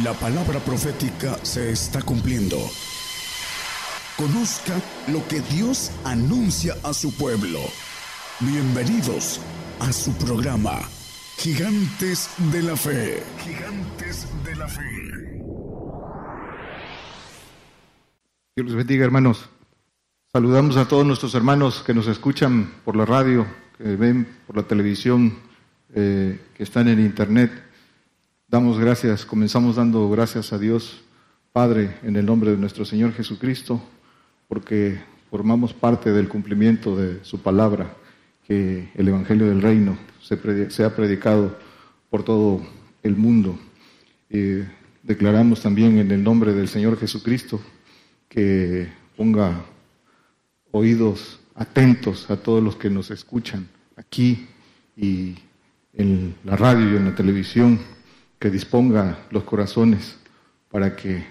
La palabra profética se está cumpliendo. Conozca lo que Dios anuncia a su pueblo. Bienvenidos a su programa, Gigantes de la Fe. Gigantes de la Fe. Dios les bendiga, hermanos. Saludamos a todos nuestros hermanos que nos escuchan por la radio, que ven por la televisión, eh, que están en internet. Damos gracias, comenzamos dando gracias a Dios Padre en el nombre de nuestro Señor Jesucristo, porque formamos parte del cumplimiento de su palabra, que el Evangelio del Reino se, ha predicado por todo el mundo. declaramos también en el nombre del Señor Jesucristo que ponga oídos atentos a todos los que nos escuchan aquí y en la radio y en la televisión que disponga los corazones para que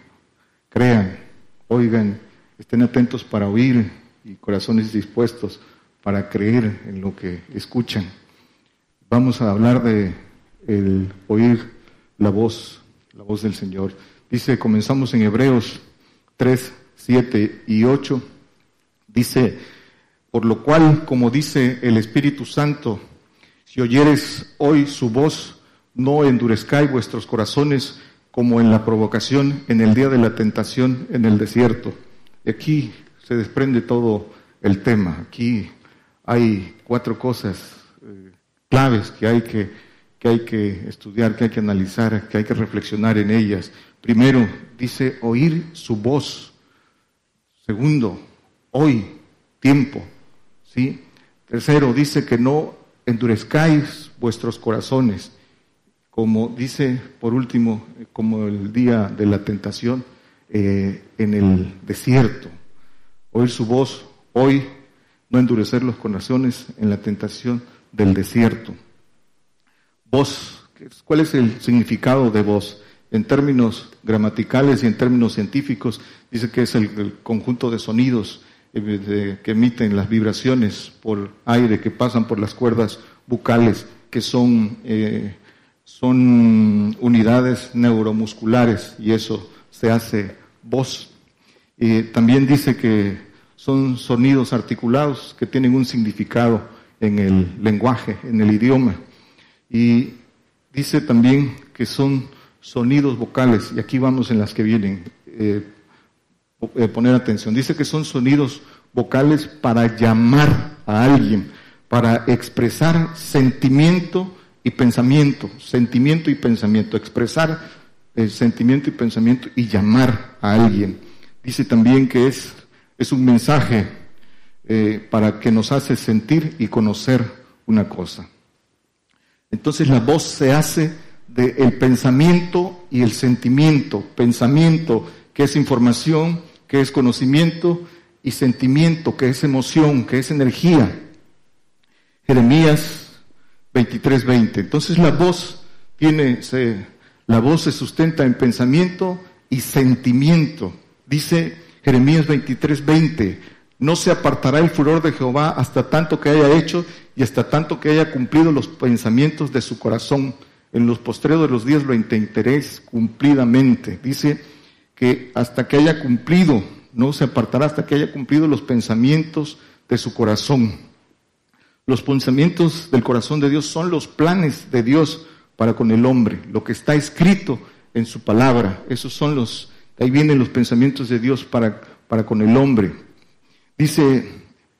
crean, oigan, estén atentos para oír y corazones dispuestos para creer en lo que escuchan. Vamos a hablar de el oír la voz, la voz del Señor. Dice, comenzamos en Hebreos 3, 7 y 8. Dice, por lo cual, como dice el Espíritu Santo, si oyeres hoy su voz, no endurezcáis vuestros corazones como en la provocación en el día de la tentación en el desierto. aquí se desprende todo el tema. Aquí hay cuatro cosas eh, claves que hay que, que hay que estudiar, que hay que analizar, que hay que reflexionar en ellas. Primero, dice oír su voz. Segundo, hoy, tiempo. ¿sí? Tercero, dice que no endurezcáis vuestros corazones como dice por último, como el día de la tentación eh, en el desierto. Oír su voz, hoy no endurecer los corazones en la tentación del desierto. Voz, ¿cuál es el significado de voz? En términos gramaticales y en términos científicos, dice que es el, conjunto de sonidos eh, que emiten las vibraciones por aire que pasan por las cuerdas bucales, que son eh, son unidades neuromusculares y eso se hace voz. Y también dice que son sonidos articulados que tienen un significado en el lenguaje, en el idioma. Y dice también que son sonidos vocales, y aquí vamos en las que vienen, eh, eh, poner atención. Dice que son sonidos vocales para llamar a alguien, para expresar sentimiento y pensamiento, sentimiento y pensamiento, expresar el sentimiento y pensamiento y llamar a alguien. Dice también que es, es un mensaje eh, para que nos hace sentir y conocer una cosa. Entonces la voz se hace del pensamiento y el sentimiento. Pensamiento que es información, que es conocimiento, y sentimiento que es emoción, que es energía. Jeremías 23:20. Entonces la voz tiene, se, la voz se sustenta en pensamiento y sentimiento. Dice Jeremías 23:20, no se apartará el furor de Jehová hasta tanto que haya hecho y hasta tanto que haya cumplido los pensamientos de su corazón. En los postreros de los días lo interés cumplidamente. Dice que hasta que haya cumplido, no se apartará hasta que haya cumplido los pensamientos de su corazón. Los pensamientos del corazón de Dios son los planes de Dios para con el hombre, lo que está escrito en su palabra. Esos son los, ahí vienen los pensamientos de Dios para, para con el hombre. Dice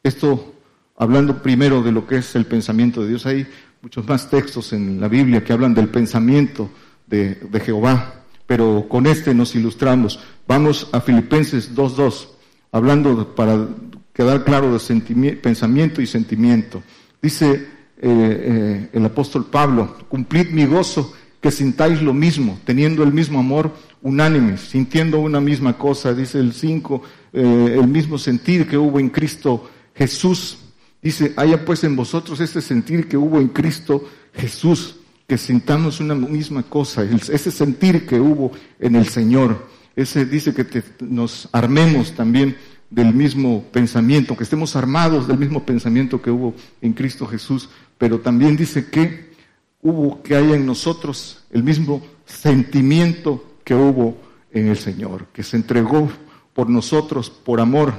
esto, hablando primero de lo que es el pensamiento de Dios, hay muchos más textos en la Biblia que hablan del pensamiento de, de Jehová, pero con este nos ilustramos. Vamos a Filipenses 2.2, hablando para quedar claro de pensamiento y sentimiento. Dice eh, eh, el apóstol Pablo, cumplid mi gozo, que sintáis lo mismo, teniendo el mismo amor unánime, sintiendo una misma cosa, dice el 5, eh, el mismo sentir que hubo en Cristo Jesús. Dice, haya pues en vosotros este sentir que hubo en Cristo Jesús, que sintamos una misma cosa, ese sentir que hubo en el Señor. Ese dice que nos armemos también del mismo pensamiento, que estemos armados del mismo pensamiento que hubo en Cristo Jesús, pero también dice que hubo que haya en nosotros el mismo sentimiento que hubo en el Señor, que se entregó por nosotros, por amor.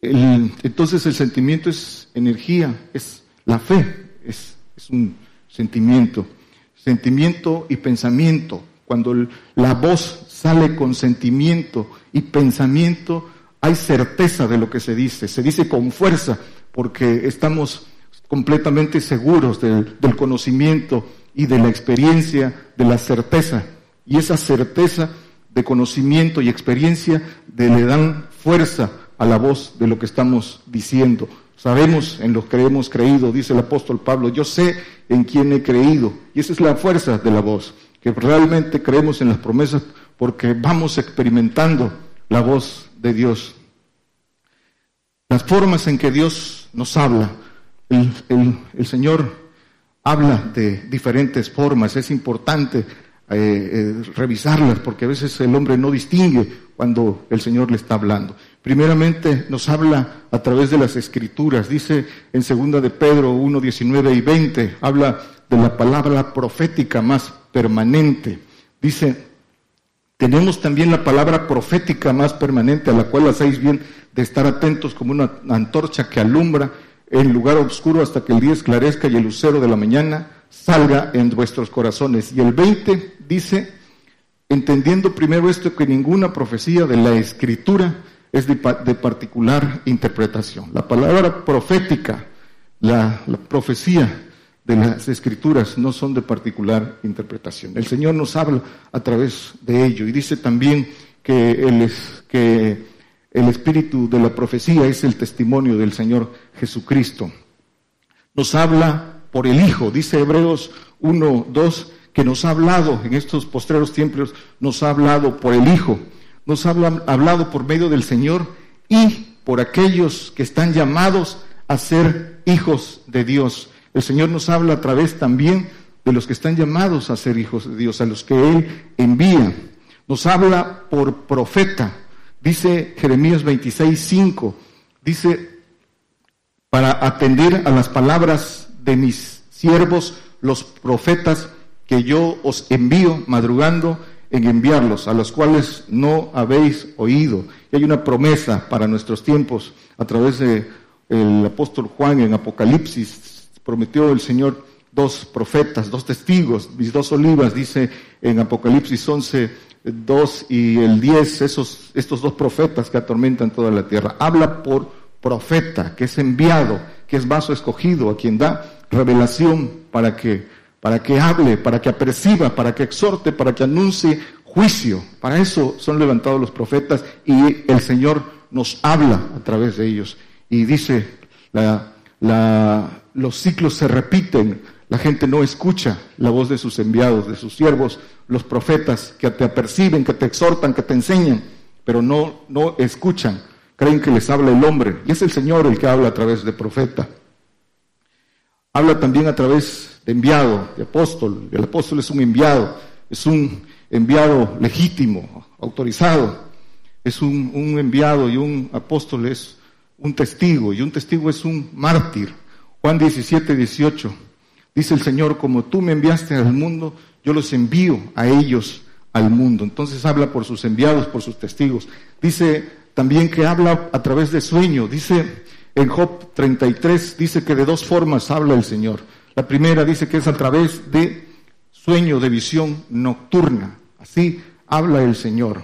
entonces el sentimiento es energía, es la fe, es, es un sentimiento. Sentimiento y pensamiento. Cuando la voz sale con sentimiento y pensamiento, hay certeza de lo que se dice. Se dice con fuerza porque estamos completamente seguros del, conocimiento y de la experiencia, de la certeza. Y esa certeza de conocimiento y experiencia le dan fuerza a la voz de lo que estamos diciendo. Sabemos en lo que hemos creído, dice el apóstol Pablo, yo sé en quién he creído. Y esa es la fuerza de la voz, que realmente creemos en las promesas porque vamos experimentando la voz de Dios. Las formas en que Dios nos habla. El, Señor habla de diferentes formas. Es importante eh, eh, revisarlas porque a veces el hombre no distingue cuando el Señor le está hablando. Primeramente nos habla a través de las escrituras. Dice en segunda de Pedro 1, 19 y 20, habla de la palabra profética más permanente. Dice, tenemos también la palabra profética más permanente a la cual hacéis bien de estar atentos como una antorcha que alumbra en lugar oscuro hasta que el día esclarezca y el lucero de la mañana salga en vuestros corazones. Y el 20 dice, entendiendo primero esto que ninguna profecía de la escritura es de, particular interpretación. La palabra profética, la, la profecía de las escrituras no son de particular interpretación. El Señor nos habla a través de ello y dice también que, el espíritu de la profecía es el testimonio del Señor Jesucristo. Nos habla por el Hijo, dice Hebreos 1, 2, que nos ha hablado en estos postreros tiempos, nos ha hablado por el Hijo, nos ha hablado por medio del Señor y por aquellos que están llamados a ser hijos de Dios. El Señor nos habla a través también de los que están llamados a ser hijos de Dios, a los que Él envía. Nos habla por profeta, Dice Jeremías 26, 5, dice, para atender a las palabras de mis siervos, los profetas, que yo os envío madrugando en enviarlos, a los cuales no habéis oído. Y hay una promesa para nuestros tiempos a través de el apóstol Juan en Apocalipsis. Prometió el Señor dos profetas, dos testigos, mis dos olivas, dice en Apocalipsis 11, 2 y el 10, esos, estos dos profetas que atormentan toda la tierra. Habla por profeta, que es enviado, que es vaso escogido, a quien da revelación para que, para que hable, para que aperciba, para que exhorte, para que anuncie juicio. Para eso son levantados los profetas y el Señor nos habla a través de ellos. Y dice, la, la, los ciclos se repiten, la gente no escucha la voz de sus enviados, de sus siervos, los profetas que te aperciben, que te exhortan, que te enseñan, pero no, no escuchan. Creen que les habla el hombre. Y es el Señor el que habla a través de profeta. Habla también a través de enviado, de apóstol. El apóstol es un enviado, es un enviado legítimo, autorizado. Es un, un enviado y un apóstol es un testigo y un testigo es un mártir. Juan 17, 18. Dice el Señor, como tú me enviaste al mundo, yo los envío a ellos al mundo. Entonces habla por sus enviados, por sus testigos. Dice también que habla a través de sueño. Dice en Job 33, dice que de dos formas habla el Señor. La primera dice que es a través de sueño, de visión nocturna. Así habla el Señor.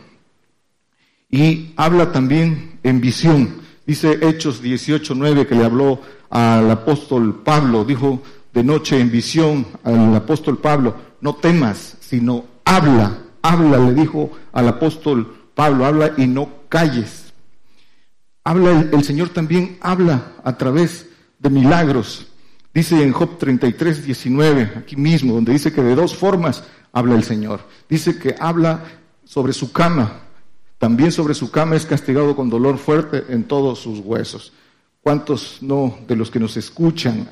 Y habla también en visión. Dice Hechos 18, 9 que le habló al apóstol Pablo. Dijo, de noche en visión al apóstol Pablo, no temas, sino habla, habla, le dijo al apóstol Pablo, habla y no calles. Habla, el, Señor también habla a través de milagros. Dice en Job 33, 19, aquí mismo, donde dice que de dos formas habla el Señor. Dice que habla sobre su cama, también sobre su cama es castigado con dolor fuerte en todos sus huesos. ¿Cuántos no de los que nos escuchan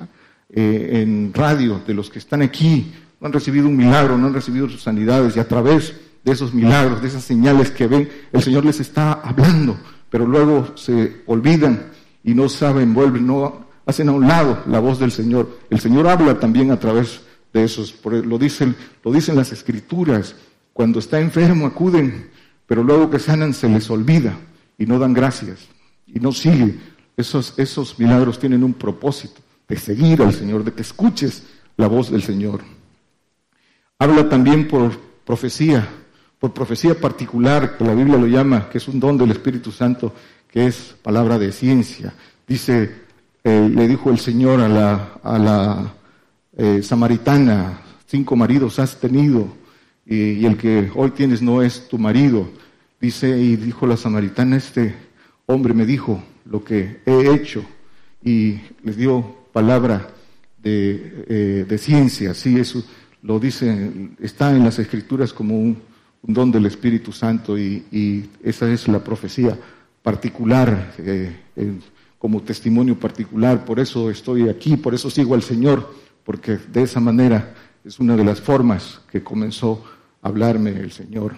eh, en radio, de los que están aquí, no han recibido un milagro, no han recibido sus sanidades y a través de esos milagros, de esas señales que ven, el Señor les está hablando, pero luego se olvidan y no saben, vuelven, no hacen a un lado la voz del Señor. El Señor habla también a través de esos. Lo dicen, lo dicen las escrituras. Cuando está enfermo acuden, pero luego que sanan se les olvida y no dan gracias y no siguen. Esos, esos milagros tienen un propósito de seguir al Señor, de que escuches la voz del Señor. Habla también por profecía, por profecía particular, que la Biblia lo llama, que es un don del Espíritu Santo, que es palabra de ciencia. Dice, eh, le dijo el Señor a la, a la eh, samaritana, cinco maridos has tenido, y, el que hoy tienes no es tu marido. Dice, y dijo la samaritana, este hombre me dijo lo que he hecho, y les dio palabra de, eh, de ciencia, sí, eso lo dice, está en las escrituras como un, don del Espíritu Santo y, esa es la profecía particular, eh, como testimonio particular, por eso estoy aquí, por eso sigo al Señor, porque de esa manera es una de las formas que comenzó hablarme el Señor.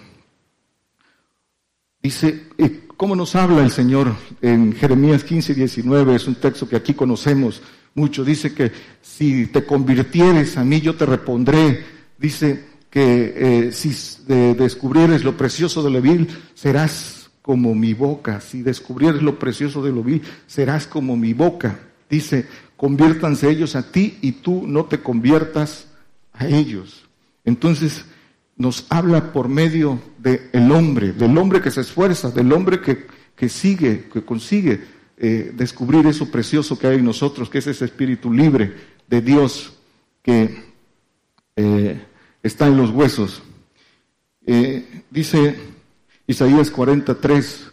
Dice, ¿cómo nos habla el Señor en Jeremías 15, 19? Es un texto que aquí conocemos mucho. Dice que si te convirtieres a mí, yo te repondré. Dice que eh, si descubrieres lo precioso de lo vil, serás como mi boca. Si descubrieres lo precioso de lo vil, serás como mi boca. Dice, conviértanse ellos a ti y tú no te conviertas a ellos. Entonces nos habla por medio del hombre, del hombre que se esfuerza, del hombre que, que sigue, que consigue eh, descubrir eso precioso que hay en nosotros, que es ese espíritu libre de Dios que eh, está en los huesos. Eh, dice Isaías 43,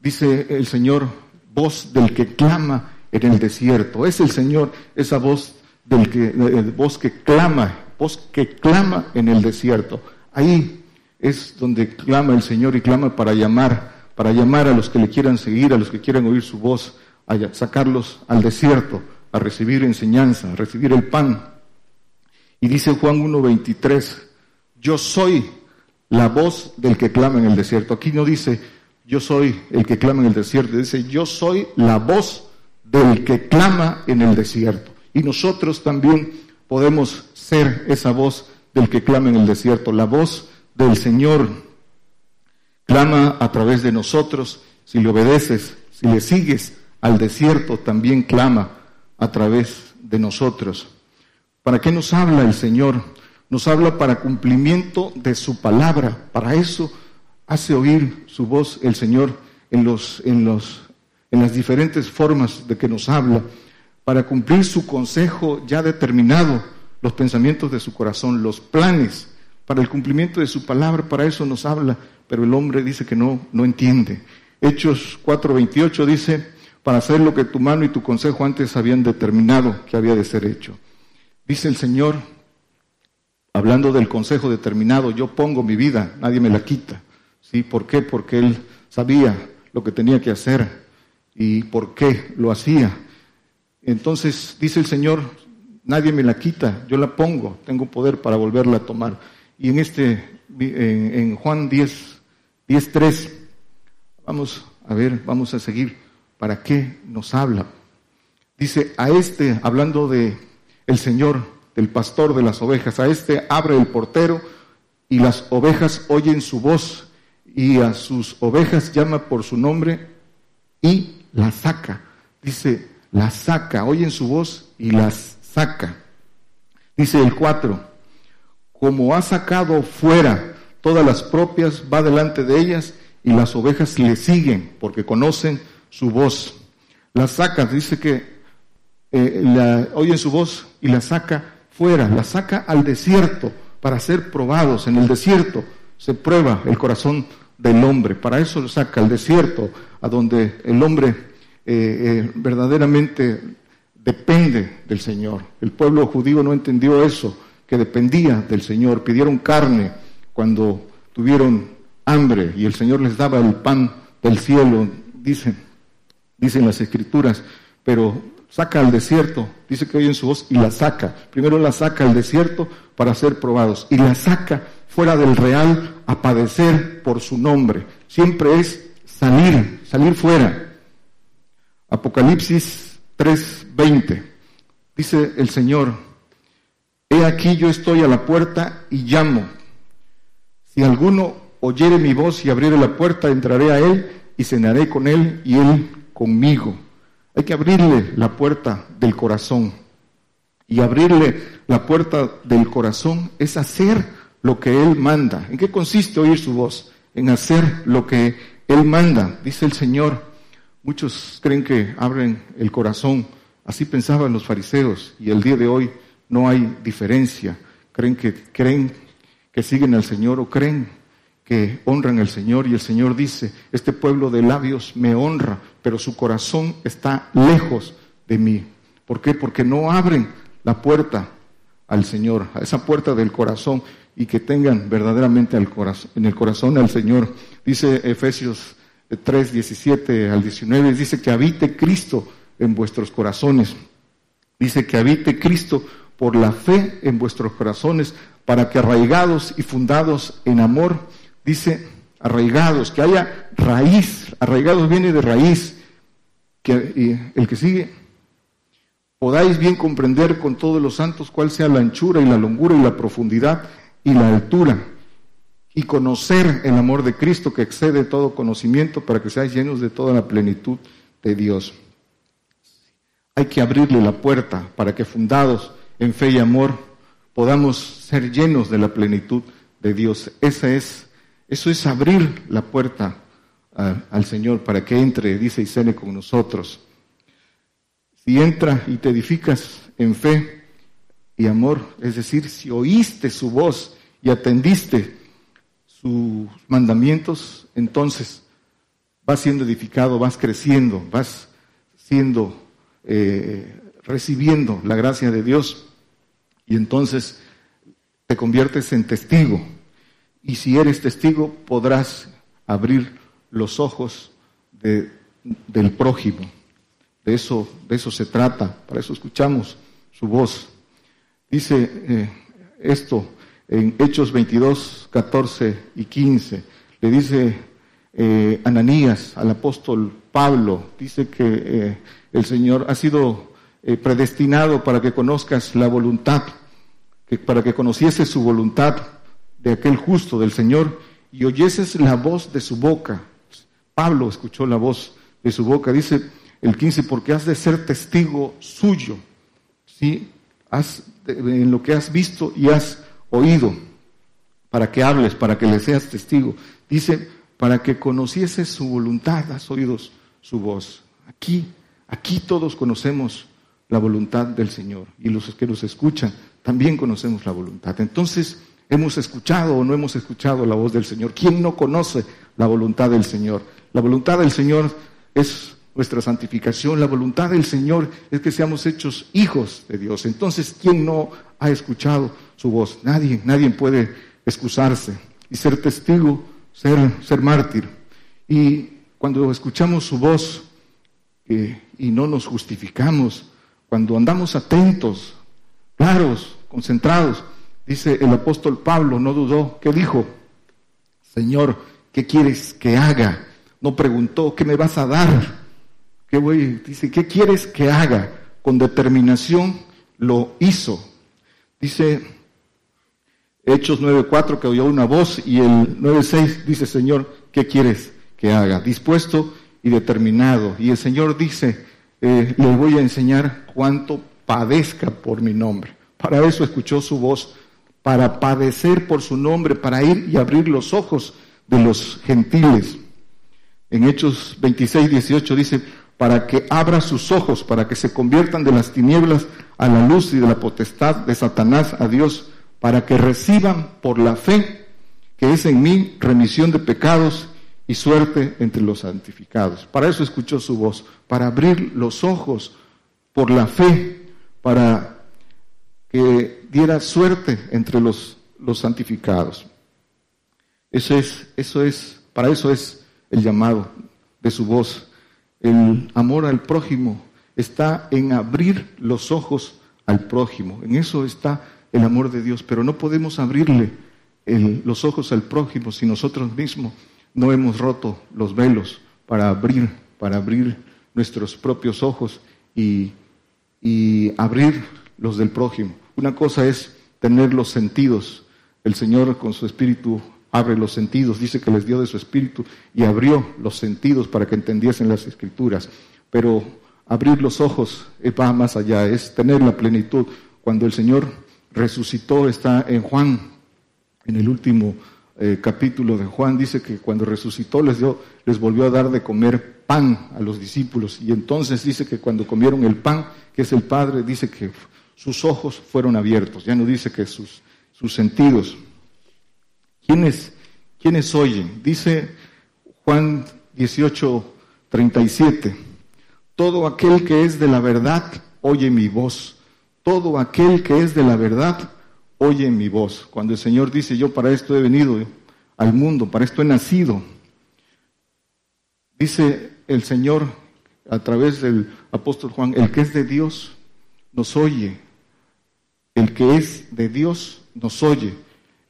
dice el Señor, voz del que clama en el desierto. Es el Señor, esa voz del que, voz que clama, voz que clama en el desierto. Ahí es donde clama el Señor y clama para llamar para llamar a los que le quieran seguir, a los que quieran oír su voz, a sacarlos al desierto, a recibir enseñanza, a recibir el pan. Y dice Juan 1.23, yo soy la voz del que clama en el desierto. Aquí no dice, yo soy el que clama en el desierto, dice, yo soy la voz del que clama en el desierto. Y nosotros también podemos ser esa voz del que clama en el desierto, la voz del Señor clama a través de nosotros, si le obedeces, si le sigues al desierto, también clama a través de nosotros. ¿Para qué nos habla el Señor? Nos habla para cumplimiento de su palabra. Para eso hace oír su voz el Señor en, los, en, los, en las diferentes formas de que nos habla, para cumplir su consejo ya determinado, los pensamientos de su corazón, los planes para el cumplimiento de su palabra, para eso nos habla pero el hombre dice que no, no entiende. Hechos 4:28 dice, para hacer lo que tu mano y tu consejo antes habían determinado que había de ser hecho. Dice el Señor, hablando del consejo determinado, yo pongo mi vida, nadie me la quita. ¿Sí? ¿Por qué? Porque Él sabía lo que tenía que hacer y por qué lo hacía. Entonces dice el Señor, nadie me la quita, yo la pongo, tengo poder para volverla a tomar. Y en este, en, Juan 10, 10.3. Vamos a ver, vamos a seguir. ¿Para qué nos habla? Dice, a este, hablando de el Señor, del pastor de las ovejas, a este abre el portero y las ovejas oyen su voz y a sus ovejas llama por su nombre y las saca. Dice, las saca, oyen su voz y las saca. Dice el 4, como ha sacado fuera todas las propias, va delante de ellas y las ovejas le siguen porque conocen su voz. La saca, dice que eh, la, oyen su voz y la saca fuera, la saca al desierto para ser probados. En el desierto se prueba el corazón del hombre, para eso lo saca al desierto, a donde el hombre eh, eh, verdaderamente depende del Señor. El pueblo judío no entendió eso, que dependía del Señor, pidieron carne, cuando tuvieron hambre y el Señor les daba el pan del cielo, dicen, dicen las escrituras, pero saca al desierto, dice que oyen su voz y la saca. Primero la saca al desierto para ser probados y la saca fuera del real a padecer por su nombre. Siempre es salir, salir fuera. Apocalipsis 3:20. Dice el Señor, He aquí yo estoy a la puerta y llamo. Si alguno oyere mi voz y abriere la puerta, entraré a él y cenaré con él y él conmigo. Hay que abrirle la puerta del corazón. Y abrirle la puerta del corazón es hacer lo que Él manda. ¿En qué consiste oír su voz? En hacer lo que Él manda, dice el Señor. Muchos creen que abren el corazón. Así pensaban los fariseos y el día de hoy no hay diferencia. Creen que, creen que siguen al Señor o creen que honran al Señor y el Señor dice, este pueblo de labios me honra, pero su corazón está lejos de mí. ¿Por qué? Porque no abren la puerta al Señor, a esa puerta del corazón y que tengan verdaderamente en el corazón al Señor. Dice Efesios 3, 17 al 19, dice que habite Cristo en vuestros corazones. Dice que habite Cristo por la fe en vuestros corazones, para que arraigados y fundados en amor, dice arraigados, que haya raíz, arraigados viene de raíz, que el que sigue, podáis bien comprender con todos los santos cuál sea la anchura y la longura y la profundidad y la altura, y conocer el amor de Cristo que excede todo conocimiento para que seáis llenos de toda la plenitud de Dios. Hay que abrirle la puerta para que fundados en fe y amor podamos ser llenos de la plenitud de Dios. Esa es, eso es abrir la puerta al Señor para que entre, dice y con nosotros. Si entra y te edificas en fe y amor, es decir, si oíste su voz y atendiste sus mandamientos, entonces vas siendo edificado, vas creciendo, vas siendo, eh, recibiendo la gracia de Dios y entonces te conviertes en testigo. Y si eres testigo, podrás abrir los ojos del prójimo. De eso, de eso se trata, para eso escuchamos su voz. Dice eh, esto en Hechos 22, 14 y 15. Le dice eh, Ananías al apóstol Pablo, dice que eh, el Señor ha sido predestinado para que conozcas la voluntad, que, para que conocieses su voluntad de aquel justo del Señor y oyeses la voz de su boca. Pablo escuchó la voz de su boca. Dice, el 15, porque has de ser testigo suyo, ¿sí? Has, en lo que has visto y has oído, para que hables, para que le seas testigo. Dice, para que conocieses su voluntad, has oído su voz. Aquí, aquí todos conocemos la voluntad del Señor y los que nos escuchan también conocemos la voluntad. Entonces, ¿hemos escuchado o no hemos escuchado la voz del Señor? ¿Quién no conoce la voluntad del Señor? La voluntad del Señor es nuestra santificación, la voluntad del Señor es que seamos hechos hijos de Dios. Entonces, ¿quién no ha escuchado su voz? Nadie, nadie puede excusarse y ser testigo, ser, ser mártir. Y cuando escuchamos su voz y no nos justificamos, cuando andamos atentos, claros, concentrados, dice el apóstol Pablo, no dudó, ¿qué dijo? Señor, ¿qué quieres que haga? No preguntó, ¿qué me vas a dar? Dice, ¿qué quieres que haga? Con determinación lo hizo. Dice Hechos 9.4 que oyó una voz y el 9.6 dice, Señor, ¿qué quieres que haga? Dispuesto y determinado. Y el Señor dice, eh, le voy a enseñar cuánto padezca por mi nombre. Para eso escuchó su voz, para padecer por su nombre, para ir y abrir los ojos de los gentiles. En Hechos 26, 18 dice, para que abra sus ojos, para que se conviertan de las tinieblas a la luz y de la potestad de Satanás a Dios, para que reciban por la fe que es en mí remisión de pecados y suerte entre los santificados. Para eso escuchó su voz, para abrir los ojos por la fe, para que diera suerte entre los, los santificados. Eso es, eso es, para eso es el llamado de su voz el amor al prójimo está en abrir los ojos al prójimo. En eso está el amor de Dios. Pero no podemos abrirle los ojos al prójimo si nosotros mismos no hemos roto los velos para abrir, para abrir nuestros propios ojos y, y abrir los del prójimo. Una cosa es tener los sentidos. El Señor con su espíritu abre los sentidos, dice que les dio de su espíritu y abrió los sentidos para que entendiesen las escrituras. Pero abrir los ojos va más allá, es tener la plenitud. Cuando el Señor resucitó, está en Juan, en el último eh, capítulo de Juan, dice que cuando resucitó les, dio, les volvió a dar de comer pan a los discípulos. Y entonces dice que cuando comieron el pan, que es el Padre, dice que sus ojos fueron abiertos, ya no dice que sus, sus sentidos. ¿Quiénes, ¿Quiénes oyen? Dice Juan 18, 37, todo aquel que es de la verdad oye mi voz, todo aquel que es de la verdad oye mi voz. Cuando el Señor dice, yo para esto he venido al mundo, para esto he nacido, dice el Señor a través del apóstol Juan, el que es de Dios nos oye, el que es de Dios nos oye,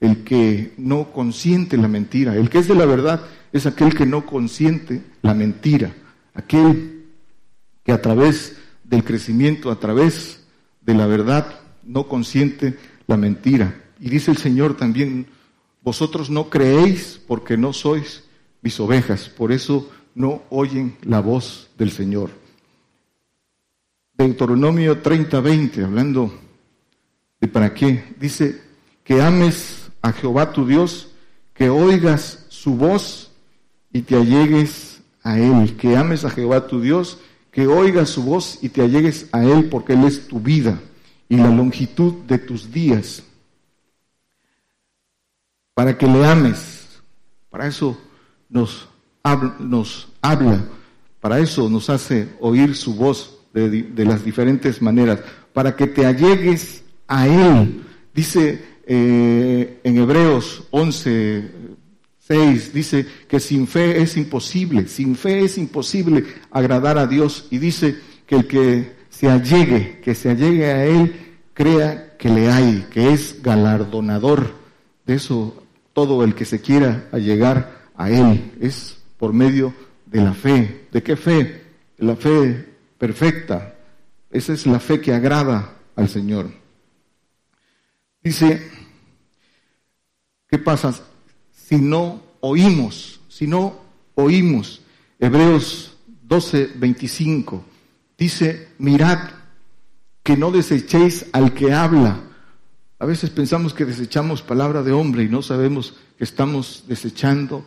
el que no consiente la mentira, el que es de la verdad es aquel que no consiente la mentira, aquel que a través del crecimiento, a través de la verdad, no consiente la mentira. Y dice el Señor también, vosotros no creéis porque no sois mis ovejas, por eso no oyen la voz del Señor. Deuteronomio 30, 20, hablando de para qué, dice que ames a Jehová tu Dios, que oigas su voz y te allegues a Él, que ames a Jehová tu Dios, que oigas su voz y te allegues a Él, porque Él es tu vida y la longitud de tus días, para que le ames. Para eso nos habla, nos habla para eso nos hace oír su voz de, las diferentes maneras, para que te allegues a Él. Dice eh, en Hebreos 11, 6, dice que sin fe es imposible, sin fe es imposible agradar a Dios. Y dice que el que se allegue, que se allegue a Él, crea que le hay, que es galardonador. De eso todo el que se quiera allegar a Él es por medio de la fe. ¿De qué fe? La fe perfecta. Esa es la fe que agrada al Señor. Dice, ¿qué pasa si no oímos? Si no oímos. Hebreos 12, 25 dice, mirad que no desechéis al que habla. A veces pensamos que desechamos palabra de hombre y no sabemos que estamos desechando,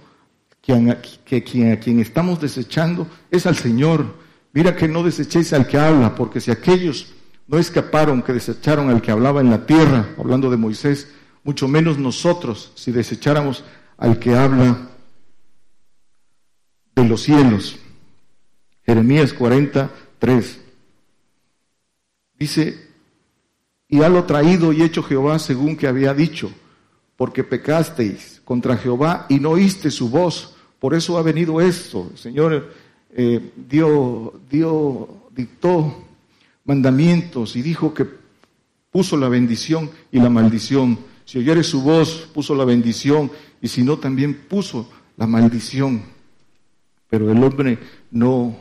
que, quien, a quien estamos desechando es al Señor. Mira que no desechéis al que habla, porque si aquellos no escaparon, que desecharon al que hablaba en la tierra, hablando de Moisés, mucho menos nosotros si desecháramos al que habla de los cielos. Jeremías 43. Dice, y ha lo traído y hecho Jehová según que había dicho, porque pecasteis contra Jehová y no oíste su voz. Por eso ha venido esto. El Señor eh, dio, dio, dictó mandamientos y dijo que puso la bendición y la maldición. Si oyere su voz, puso la bendición y si no, también puso la maldición. Pero el hombre no,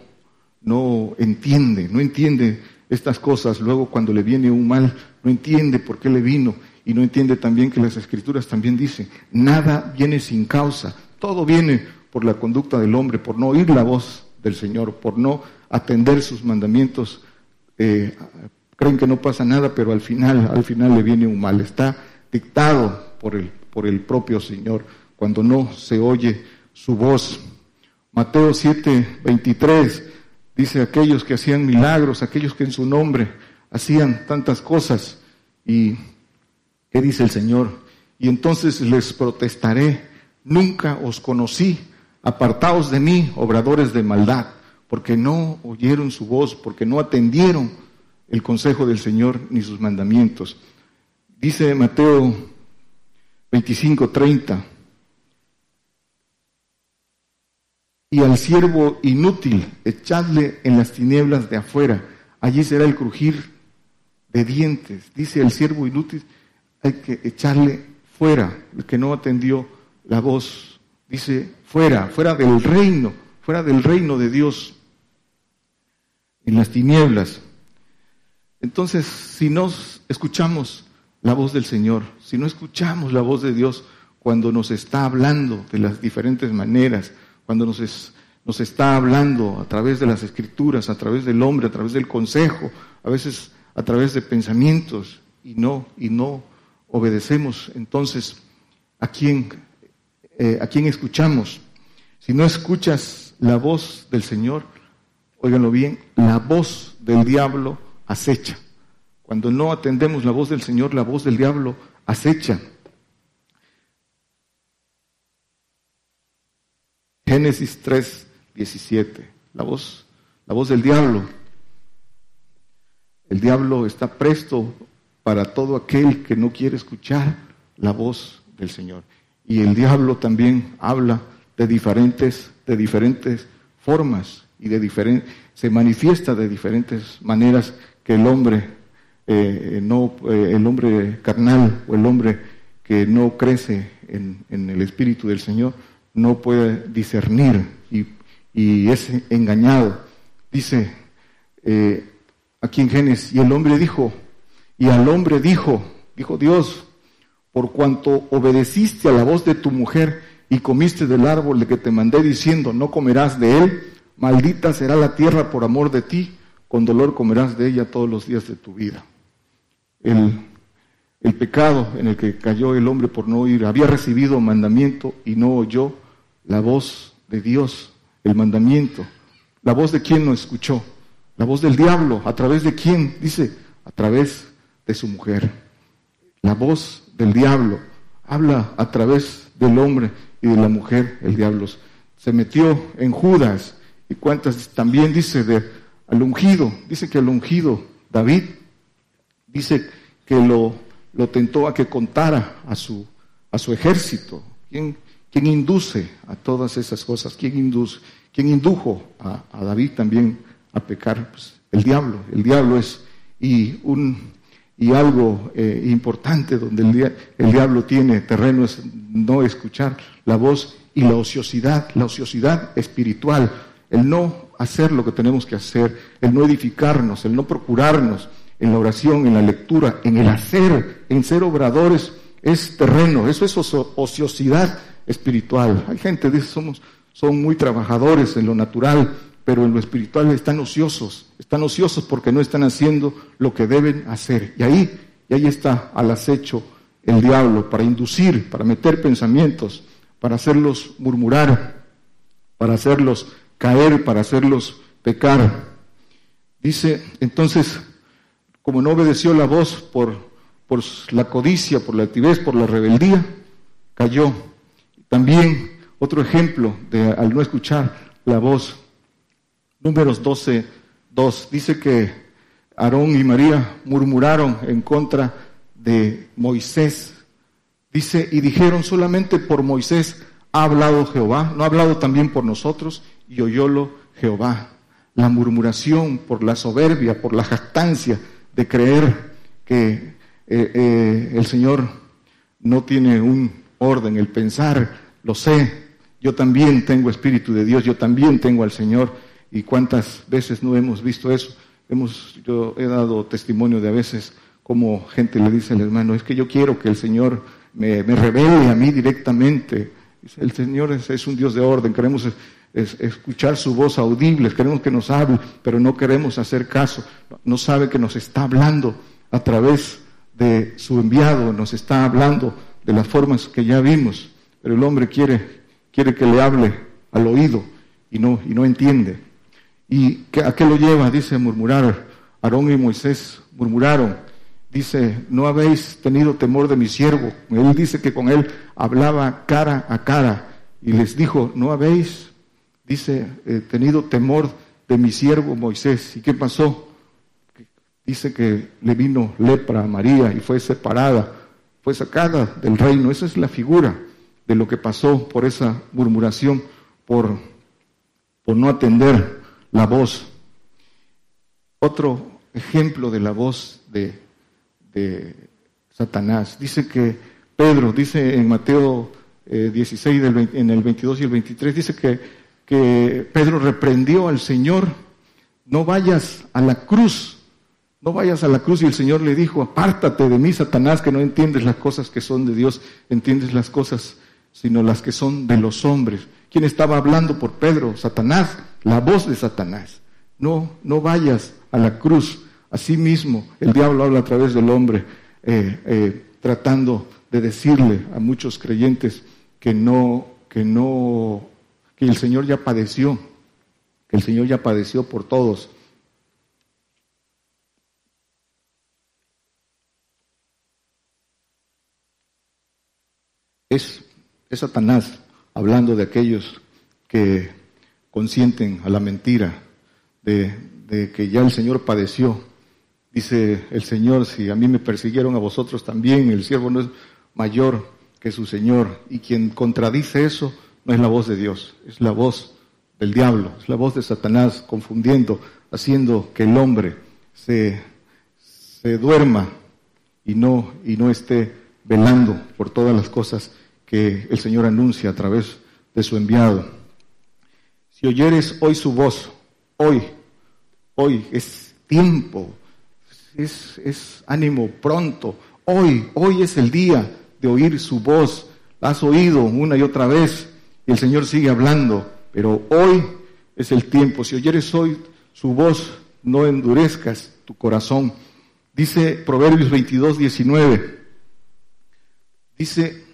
no entiende, no entiende estas cosas, luego cuando le viene un mal, no entiende por qué le vino y no entiende también que las escrituras también dicen, nada viene sin causa, todo viene por la conducta del hombre, por no oír la voz del Señor, por no atender sus mandamientos. Eh, creen que no pasa nada, pero al final, al final le viene un mal. Está dictado por el, por el propio Señor cuando no se oye su voz. Mateo 7, 23 Dice aquellos que hacían milagros, aquellos que en su nombre hacían tantas cosas. ¿Y qué dice el Señor? Y entonces les protestaré, nunca os conocí, apartaos de mí, obradores de maldad, porque no oyeron su voz, porque no atendieron el consejo del Señor ni sus mandamientos. Dice Mateo 25, 30. y al siervo inútil echadle en las tinieblas de afuera, allí será el crujir de dientes. Dice el siervo inútil, hay que echarle fuera, el que no atendió la voz. Dice, fuera, fuera del reino, fuera del reino de Dios, en las tinieblas. Entonces, si nos escuchamos la voz del Señor, si no escuchamos la voz de Dios cuando nos está hablando de las diferentes maneras, cuando nos, nos está hablando a través de las escrituras, a través del hombre, a través del consejo, a veces a través de pensamientos y no, y no obedecemos, entonces, ¿a quién, eh, ¿a quién escuchamos? Si no escuchas la voz del Señor, óiganlo bien, la voz del diablo acecha. Cuando no atendemos la voz del Señor, la voz del diablo acecha. Génesis 3, 17. La voz, la voz del diablo. El diablo está presto para todo aquel que no quiere escuchar la voz del Señor. Y el diablo también habla de diferentes, de diferentes formas y de diferentes, se manifiesta de diferentes maneras que el hombre, eh, no, eh, el hombre carnal o el hombre que no crece en, el Espíritu del Señor no puede discernir y, es engañado. Dice eh, aquí en Génesis, y el hombre dijo, y al hombre dijo, dijo Dios, por cuanto obedeciste a la voz de tu mujer y comiste del árbol de que te mandé diciendo, no comerás de él, maldita será la tierra por amor de ti, con dolor comerás de ella todos los días de tu vida. El, el pecado en el que cayó el hombre por no oír, había recibido mandamiento y no oyó la voz de Dios, el mandamiento. ¿La voz de quién no escuchó? La voz del diablo. ¿A través de quién? Dice, a través de su mujer. La voz del diablo habla a través del hombre y de la mujer, el diablo. Se metió en Judas y cuántas también dice de al ungido, dice que el ungido David dice que lo, tentó a que contara a su, a su ejército. ¿Quién, ¿Quién induce a todas esas cosas? ¿Quién induce? ¿Quién indujo a, David también a pecar? Pues el diablo. El diablo es y un y algo eh, importante donde el, el, diablo tiene terreno es no escuchar la voz y la ociosidad, la ociosidad espiritual, el no hacer lo que tenemos que hacer, el no edificarnos, el no procurarnos en la oración, en la lectura, en el hacer, en ser obradores, es terreno, eso es ociosidad espiritual. Hay gente que dice, somos, son muy trabajadores en lo natural, pero en lo espiritual están ociosos, están ociosos porque no están haciendo lo que deben hacer. Y ahí, y ahí está al acecho el diablo para inducir, para meter pensamientos, para hacerlos murmurar, para hacerlos caer, para hacerlos pecar. Dice, entonces, como no obedeció la voz por, por la codicia, por la altivez, por la rebeldía, cayó. También otro ejemplo de al no escuchar la voz Números 12, 2 dice que Aarón y María murmuraron en contra de Moisés. Dice, y dijeron solamente por Moisés ha hablado Jehová, no ha hablado también por nosotros, y oyólo Jehová. La murmuración por la soberbia, por la jactancia de creer que eh, eh, el Señor no tiene un orden, el pensar, lo sé, yo también tengo Espíritu de Dios, yo también tengo al Señor, ¿Y cuántas veces no hemos visto eso? Hemos, yo he dado testimonio de a veces como gente le dice al hermano, es que yo quiero que el Señor me, revele a mí directamente. El Señor es, un Dios de orden, queremos escuchar su voz audible, queremos que nos hable, pero no queremos hacer caso. No sabe que nos está hablando a través de su enviado, nos está hablando de las formas que ya vimos, pero el hombre quiere, quiere que le hable al oído y no, y no entiende. ¿Y a qué lo lleva? Dice murmurar. Aarón y Moisés murmuraron. Dice, no habéis tenido temor de mi siervo. Él dice que con él hablaba cara a cara. Y les dijo, no habéis, dice, eh, tenido temor de mi siervo Moisés. ¿Y qué pasó? Dice que le vino lepra a María y fue separada, fue sacada del reino. Esa es la figura de lo que pasó por esa murmuración, por, por no atender la voz. Otro ejemplo de la voz de, Satanás. Dice que Pedro, dice en Mateo 16, eh, en el 22 y el 23, dice que, que Pedro reprendió al Señor, no vayas a la cruz, No vayas a la cruz y el Señor le dijo, apártate de mí, Satanás, que no entiendes las cosas que son de Dios, entiendes las cosas, sino las que son de los hombres. ¿Quién estaba hablando por Pedro? Satanás, la voz de Satanás. No, no vayas a la cruz. Asimismo, el diablo habla a través del hombre, eh, eh, tratando de decirle a muchos creyentes que no, que no, el Señor ya padeció, que el Señor ya padeció por todos Es, Satanás hablando de aquellos que consienten a la mentira, de, que ya el Señor padeció. Dice el Señor, si a mí me persiguieron a vosotros también, el siervo no es mayor que su Señor. Y quien contradice eso no es la voz de Dios, es la voz del diablo, es la voz de Satanás confundiendo, haciendo que el hombre se, se duerma y no, y no esté velando por todas las cosas que el Señor anuncia a través de su enviado. Si oyeres hoy su voz, hoy, hoy es tiempo, es, es ánimo pronto, hoy, hoy es el día de oír su voz. La has oído una y otra vez y el Señor sigue hablando, pero hoy es el tiempo. Si oyeres hoy su voz, no endurezcas tu corazón. Dice Proverbios 22, 19. Dice,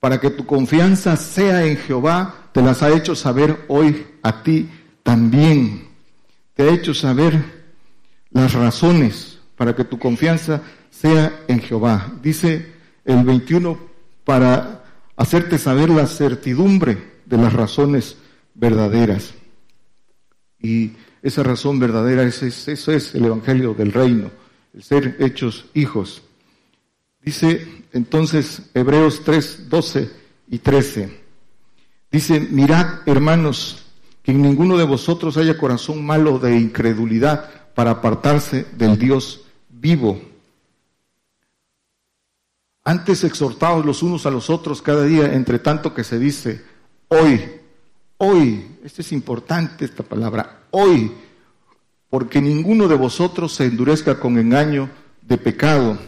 para que tu confianza sea en Jehová, te las ha hecho saber hoy a ti también. Te ha hecho saber las razones para que tu confianza sea en Jehová. Dice el 21, para hacerte saber la certidumbre de las razones verdaderas. Y esa razón verdadera, es, eso es el Evangelio del Reino, el ser hechos hijos. Dice entonces Hebreos 3, 12 y 13. Dice, mirad hermanos, que en ninguno de vosotros haya corazón malo de incredulidad para apartarse del Dios vivo. Antes exhortados los unos a los otros cada día, entre tanto que se dice, hoy, hoy, esto es importante esta palabra, hoy, porque ninguno de vosotros se endurezca con engaño de pecado.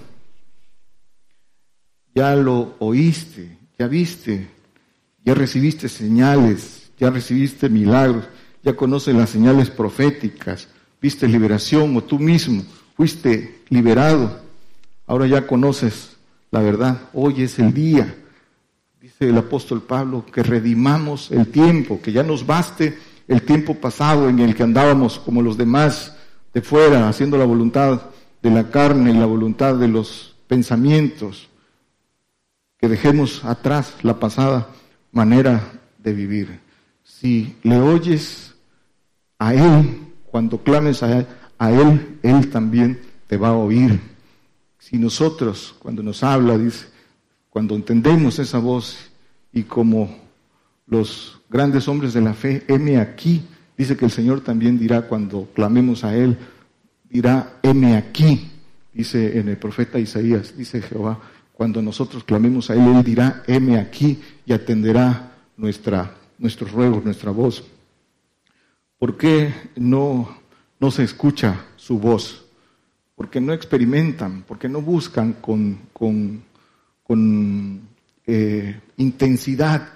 Ya lo oíste, ya viste, ya recibiste señales, ya recibiste milagros, ya conoces las señales proféticas, viste liberación o tú mismo fuiste liberado, ahora ya conoces la verdad, hoy es el día, dice el apóstol Pablo, que redimamos el tiempo, que ya nos baste el tiempo pasado en el que andábamos como los demás de fuera, haciendo la voluntad de la carne y la voluntad de los pensamientos que dejemos atrás la pasada manera de vivir. Si le oyes a Él, cuando clames a Él, Él, también te va a oír. Si nosotros, cuando nos habla, dice, cuando entendemos esa voz y como los grandes hombres de la fe, heme aquí, dice que el Señor también dirá cuando clamemos a Él, dirá, heme aquí, dice en el profeta Isaías, dice Jehová, cuando nosotros clamemos a Él, Él dirá, heme aquí y atenderá nuestra, nuestros ruegos, nuestra voz. ¿Por qué no, no se escucha su voz? Porque no experimentan, porque no buscan con, con, con eh, intensidad,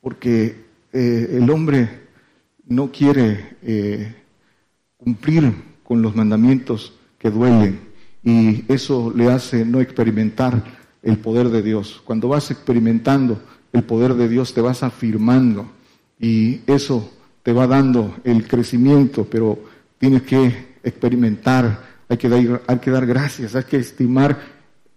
porque eh, el hombre no quiere eh, cumplir con los mandamientos que duelen y eso le hace no experimentar el poder de Dios. Cuando vas experimentando el poder de Dios, te vas afirmando y eso te va dando el crecimiento, pero tienes que experimentar, hay que dar, hay que dar gracias, hay que estimar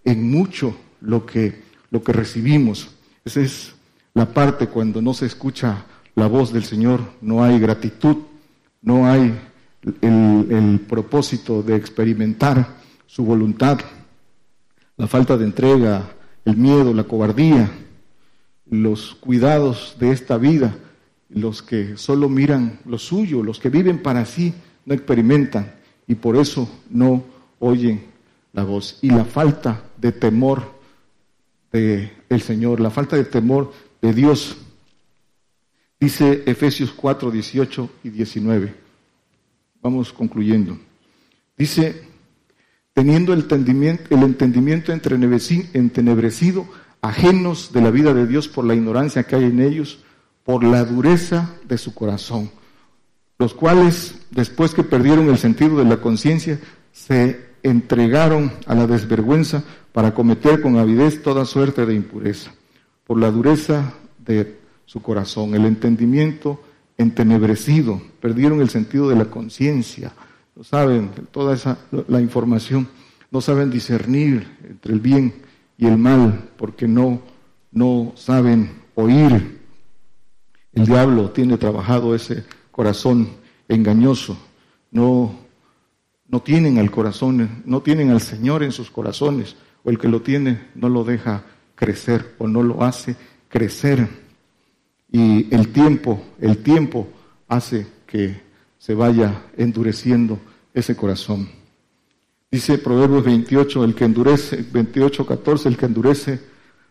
en mucho lo que, lo que recibimos. Esa es la parte cuando no se escucha la voz del Señor, no hay gratitud, no hay el, el propósito de experimentar su voluntad la falta de entrega, el miedo, la cobardía, los cuidados de esta vida, los que solo miran lo suyo, los que viven para sí, no experimentan y por eso no oyen la voz. Y la falta de temor del el Señor, la falta de temor de Dios. Dice Efesios 4, 18 y 19. Vamos concluyendo. Dice, teniendo el entendimiento, el entendimiento entenebrecido, ajenos de la vida de Dios por la ignorancia que hay en ellos, por la dureza de su corazón, los cuales, después que perdieron el sentido de la conciencia, se entregaron a la desvergüenza para cometer con avidez toda suerte de impureza, por la dureza de su corazón, el entendimiento entenebrecido, perdieron el sentido de la conciencia, no saben toda esa la información, no saben discernir entre el bien y el mal, porque no no saben oír. El diablo tiene trabajado ese corazón engañoso, no no tienen al corazón, no tienen al Señor en sus corazones, o el que lo tiene no lo deja crecer o no lo hace crecer. Y el tiempo, el tiempo hace que se vaya endureciendo ese corazón. Dice Proverbios 28, el que endurece, 28, 14, el que endurece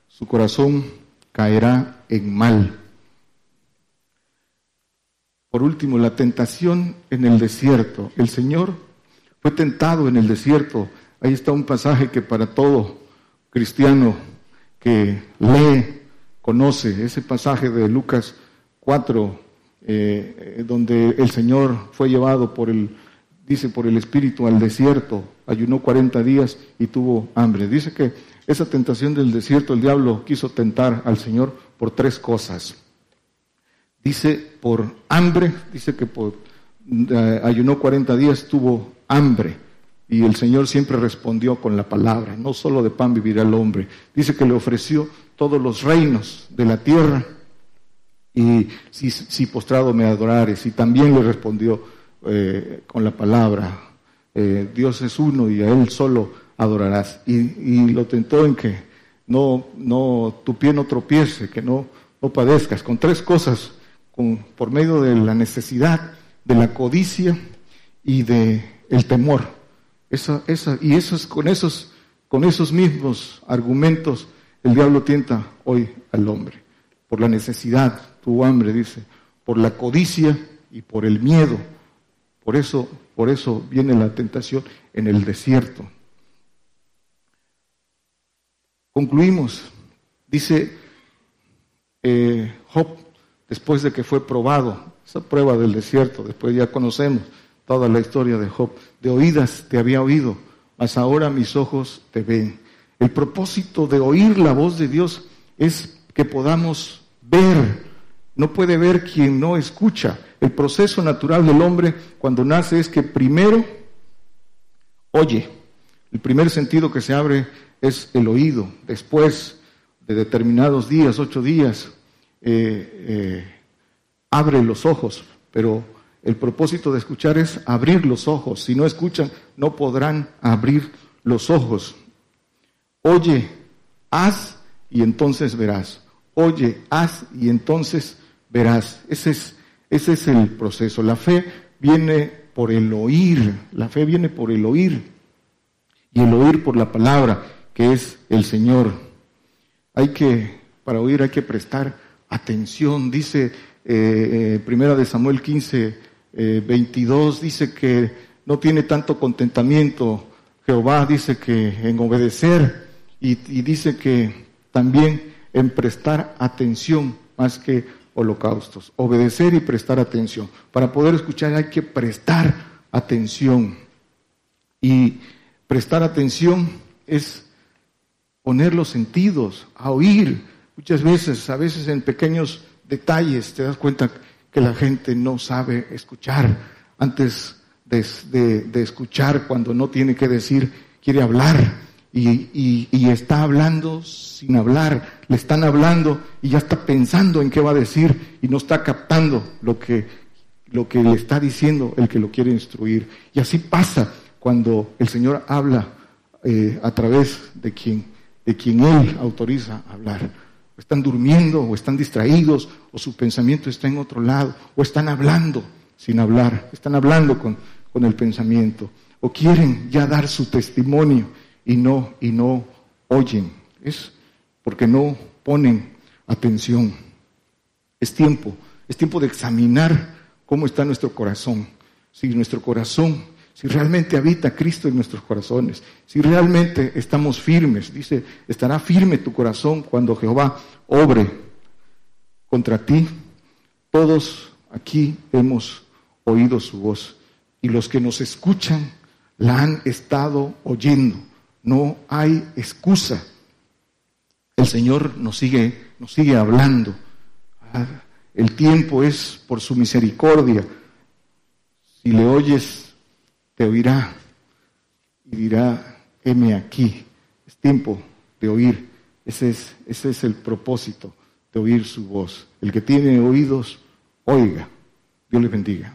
su corazón caerá en mal. Por último, la tentación en el desierto. El Señor fue tentado en el desierto. Ahí está un pasaje que para todo cristiano que lee, conoce, ese pasaje de Lucas 4, eh, donde el Señor fue llevado por el, dice, por el Espíritu al desierto, ayunó 40 días y tuvo hambre. Dice que esa tentación del desierto, el diablo quiso tentar al Señor por tres cosas. Dice por hambre, dice que por, eh, ayunó 40 días, tuvo hambre. Y el Señor siempre respondió con la palabra, no solo de pan vivirá el hombre. Dice que le ofreció todos los reinos de la tierra y si, postrado me adorares. Y también le respondió eh, con la palabra, eh, Dios es uno y a Él solo adorarás. Y, lo tentó en que no, no, tu pie no tropiece, que no, no padezcas, con tres cosas, con, por medio de la necesidad, de la codicia y de el temor. Esa, esa, y esos, con, esos, con esos mismos argumentos el diablo tienta hoy al hombre. Por la necesidad, tu hambre, dice, por la codicia y por el miedo. Por eso, por eso viene la tentación en el desierto. Concluimos. Dice eh, Job, después de que fue probado, esa prueba del desierto, después ya conocemos, toda la historia de Job. De oídas te había oído, mas ahora mis ojos te ven. El propósito de oír la voz de Dios es que podamos ver. No puede ver quien no escucha. El proceso natural del hombre cuando nace es que primero oye. El primer sentido que se abre es el oído. Después de determinados días, ocho días, eh, eh, abre los ojos. Pero el propósito de escuchar es abrir los ojos. Si no escuchan, no podrán abrir los ojos. Oye, haz y entonces verás. Oye, haz y entonces verás. Ese es, ese es el proceso. La fe viene por el oír. La fe viene por el oír. Y el oír por la palabra, que es el Señor. Hay que, para oír hay que prestar atención. Dice eh, eh, Primera de Samuel 15, 22 eh, dice que no tiene tanto contentamiento. Jehová dice que en obedecer y, dice que también en prestar atención más que holocaustos. Obedecer y prestar atención. Para poder escuchar hay que prestar atención. Y prestar atención es poner los sentidos, a oír. Muchas veces, a veces en pequeños detalles, te das cuenta que la gente no sabe escuchar. Antes de, escuchar, cuando no tiene que decir, quiere hablar. Y, está hablando sin hablar, le están hablando y ya está pensando en qué va a decir y no está captando lo que, lo que le está diciendo el que lo quiere instruir. Y así pasa cuando el Señor habla eh, a través de quien, de quien Él autoriza hablar están durmiendo, o están distraídos, o su pensamiento está en otro lado, o están hablando sin hablar, están hablando con, con el pensamiento, o quieren ya dar su testimonio y no, y no oyen. Es porque no ponen atención. Es tiempo, es tiempo de examinar cómo está nuestro corazón. Si nuestro corazón si realmente habita Cristo en nuestros corazones, si realmente estamos firmes. Dice, estará firme tu corazón cuando Jehová obre contra ti. Todos aquí hemos oído su voz y los que nos escuchan la han estado oyendo. No hay excusa. El Señor nos sigue, nos sigue hablando. Ah, el tiempo es por su misericordia. Si le oyes te oirá y dirá, heme aquí. Es tiempo de oír. Ese es, ese es el propósito de oír su voz. El que tiene oídos, oiga. Dios le bendiga.